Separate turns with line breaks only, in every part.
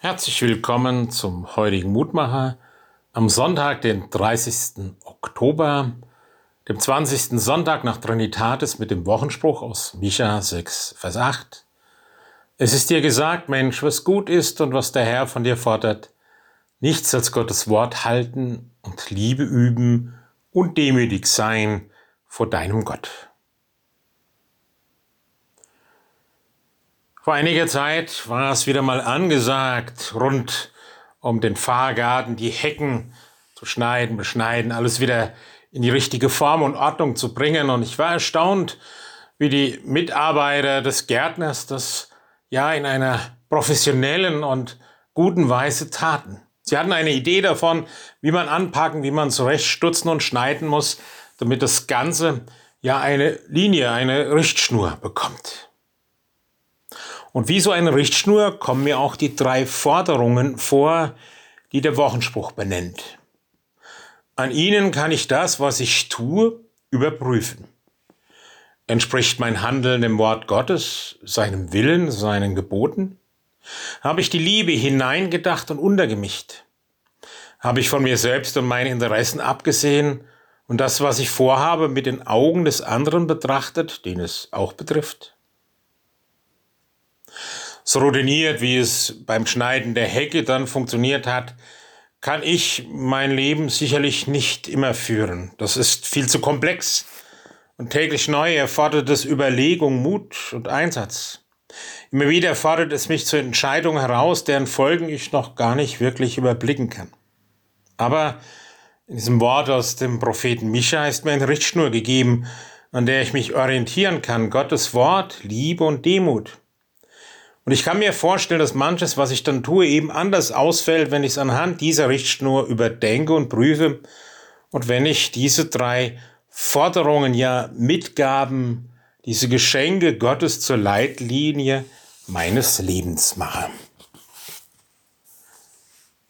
Herzlich willkommen zum heutigen Mutmacher am Sonntag, den 30. Oktober, dem 20. Sonntag nach Trinitatis mit dem Wochenspruch aus Micha 6, Vers 8. Es ist dir gesagt, Mensch, was gut ist und was der Herr von dir fordert, nichts als Gottes Wort halten und Liebe üben und demütig sein vor deinem Gott. Vor einiger Zeit war es wieder mal angesagt, rund um den Fahrgarten die Hecken zu schneiden, beschneiden, alles wieder in die richtige Form und Ordnung zu bringen. Und ich war erstaunt, wie die Mitarbeiter des Gärtners das ja in einer professionellen und guten Weise taten. Sie hatten eine Idee davon, wie man anpacken, wie man zurechtstutzen und schneiden muss, damit das Ganze ja eine Linie, eine Richtschnur bekommt. Und wie so eine Richtschnur kommen mir auch die drei Forderungen vor, die der Wochenspruch benennt. An ihnen kann ich das, was ich tue, überprüfen. Entspricht mein Handeln dem Wort Gottes, seinem Willen, seinen Geboten? Habe ich die Liebe hineingedacht und untergemischt? Habe ich von mir selbst und meinen Interessen abgesehen und das, was ich vorhabe, mit den Augen des anderen betrachtet, den es auch betrifft? So routiniert, wie es beim Schneiden der Hecke dann funktioniert hat, kann ich mein Leben sicherlich nicht immer führen. Das ist viel zu komplex und täglich neu erfordert es Überlegung, Mut und Einsatz. Immer wieder fordert es mich zur Entscheidung heraus, deren Folgen ich noch gar nicht wirklich überblicken kann. Aber in diesem Wort aus dem Propheten Micha ist mir eine Richtschnur gegeben, an der ich mich orientieren kann. Gottes Wort, Liebe und Demut. Und ich kann mir vorstellen, dass manches, was ich dann tue, eben anders ausfällt, wenn ich es anhand dieser Richtschnur überdenke und prüfe und wenn ich diese drei Forderungen, ja Mitgaben, diese Geschenke Gottes zur Leitlinie meines Lebens mache.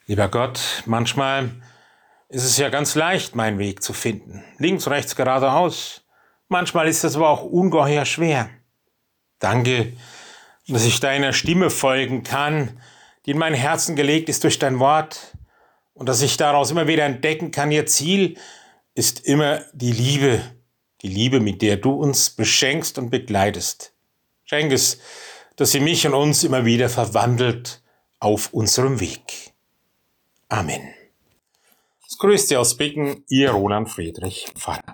Lieber Gott, manchmal ist es ja ganz leicht, meinen Weg zu finden. Links, rechts, geradeaus. Manchmal ist es aber auch ungeheuer schwer. Danke, dass ich deiner Stimme folgen kann, die in mein Herzen gelegt ist durch dein Wort und dass ich daraus immer wieder entdecken kann, ihr Ziel ist immer die Liebe, die Liebe, mit der du uns beschenkst und begleitest. Schenk es, dass sie mich und uns immer wieder verwandelt auf unserem Weg. Amen. Das grüßte aus Bicken, ihr Roland Friedrich Pfarrer.